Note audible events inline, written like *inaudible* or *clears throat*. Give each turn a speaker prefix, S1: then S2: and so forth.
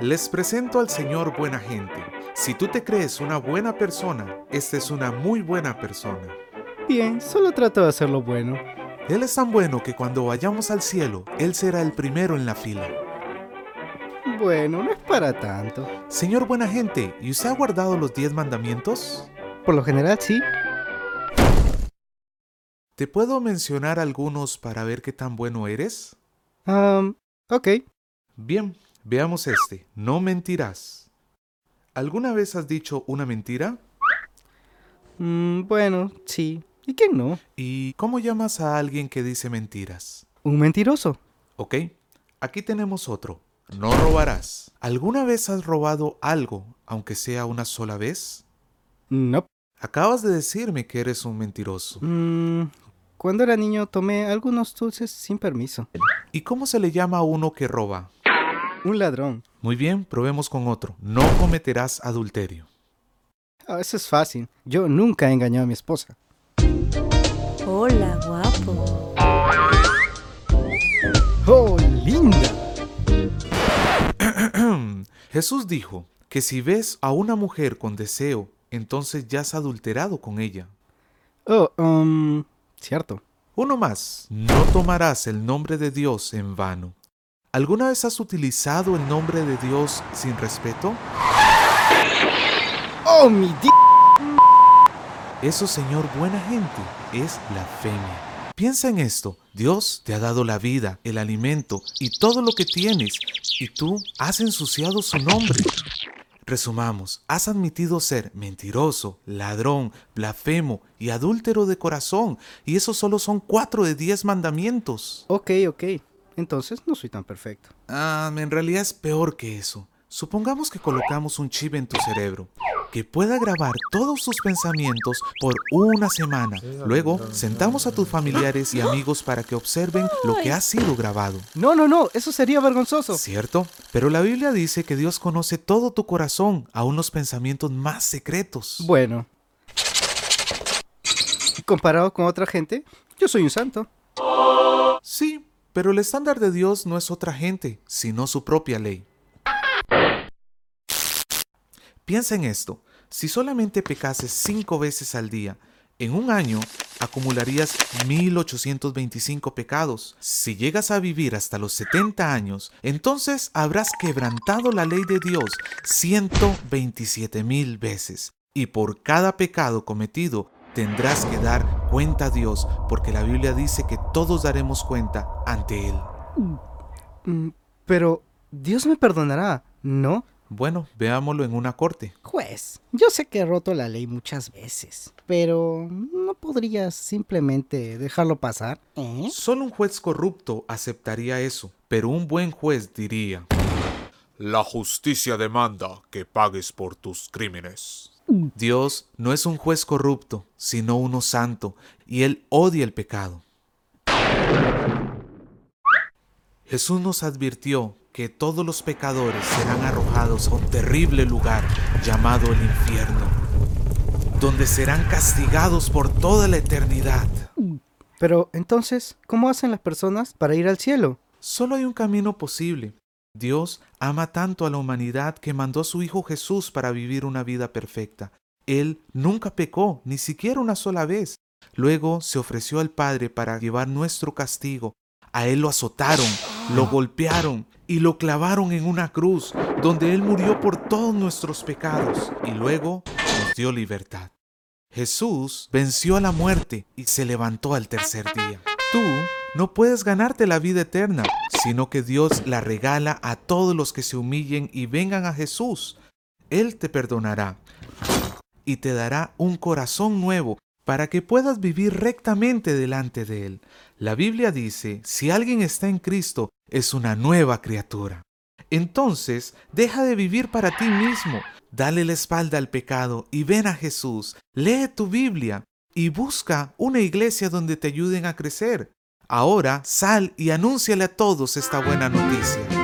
S1: Les presento al Señor buena gente. Si tú te crees una buena persona, esta es una muy buena persona.
S2: Bien, solo trato de hacerlo bueno.
S1: Él es tan bueno que cuando vayamos al cielo, Él será el primero en la fila.
S2: Bueno, no es para tanto.
S1: Señor buena gente, ¿y usted ha guardado los diez mandamientos?
S2: Por lo general sí.
S1: ¿Te puedo mencionar algunos para ver qué tan bueno eres?
S2: Um, ok.
S1: Bien, veamos este. No mentirás. ¿Alguna vez has dicho una mentira?
S2: Mm, bueno, sí. ¿Y quién no?
S1: ¿Y cómo llamas a alguien que dice mentiras?
S2: Un mentiroso.
S1: Ok, aquí tenemos otro. No robarás. ¿Alguna vez has robado algo, aunque sea una sola vez?
S2: No.
S1: Acabas de decirme que eres un mentiroso.
S2: Mm, cuando era niño tomé algunos dulces sin permiso.
S1: ¿Y cómo se le llama a uno que roba?
S2: Un ladrón.
S1: Muy bien, probemos con otro. No cometerás adulterio.
S2: Ah, eso es fácil. Yo nunca he engañado a mi esposa.
S3: Hola, guapo.
S2: ¡Oh, linda! *clears throat*
S1: Jesús dijo que si ves a una mujer con deseo, entonces ya has adulterado con ella.
S2: Oh, um, cierto.
S1: Uno más. No tomarás el nombre de Dios en vano. ¿Alguna vez has utilizado el nombre de Dios sin respeto?
S2: ¡Oh, mi di...
S1: Eso, Señor, buena gente, es blasfemia. Piensa en esto. Dios te ha dado la vida, el alimento y todo lo que tienes, y tú has ensuciado su nombre. Resumamos, has admitido ser mentiroso, ladrón, blasfemo y adúltero de corazón, y esos solo son cuatro de diez mandamientos.
S2: Ok, ok. Entonces no soy tan perfecto.
S1: Ah, en realidad es peor que eso. Supongamos que colocamos un chip en tu cerebro que pueda grabar todos tus pensamientos por una semana. Luego, sentamos a tus familiares y amigos para que observen lo que ha sido grabado.
S2: No, no, no. Eso sería vergonzoso.
S1: ¿Cierto? Pero la Biblia dice que Dios conoce todo tu corazón, aún los pensamientos más secretos.
S2: Bueno. Comparado con otra gente, yo soy un santo.
S1: Sí, pero el estándar de Dios no es otra gente, sino su propia ley. Piensa en esto, si solamente pecases cinco veces al día, en un año acumularías 1825 pecados. Si llegas a vivir hasta los 70 años, entonces habrás quebrantado la ley de Dios 127 mil veces. Y por cada pecado cometido tendrás que dar cuenta a Dios, porque la Biblia dice que todos daremos cuenta ante Él.
S2: Mm, Pero Dios me perdonará, ¿no?
S1: Bueno, veámoslo en una corte.
S2: Juez, yo sé que he roto la ley muchas veces, pero ¿no podrías simplemente dejarlo pasar? ¿Eh?
S1: Solo un juez corrupto aceptaría eso, pero un buen juez diría,
S4: La justicia demanda que pagues por tus crímenes.
S1: Dios no es un juez corrupto, sino uno santo, y Él odia el pecado. Jesús nos advirtió que todos los pecadores serán arrojados a un terrible lugar llamado el infierno, donde serán castigados por toda la eternidad.
S2: Pero entonces, ¿cómo hacen las personas para ir al cielo?
S1: Solo hay un camino posible. Dios ama tanto a la humanidad que mandó a su Hijo Jesús para vivir una vida perfecta. Él nunca pecó, ni siquiera una sola vez. Luego se ofreció al Padre para llevar nuestro castigo. A Él lo azotaron, lo golpearon y lo clavaron en una cruz, donde Él murió por todos nuestros pecados y luego nos dio libertad. Jesús venció a la muerte y se levantó al tercer día. Tú no puedes ganarte la vida eterna, sino que Dios la regala a todos los que se humillen y vengan a Jesús. Él te perdonará y te dará un corazón nuevo para que puedas vivir rectamente delante de Él. La Biblia dice, si alguien está en Cristo, es una nueva criatura. Entonces, deja de vivir para ti mismo, dale la espalda al pecado y ven a Jesús, lee tu Biblia y busca una iglesia donde te ayuden a crecer. Ahora sal y anúnciale a todos esta buena noticia.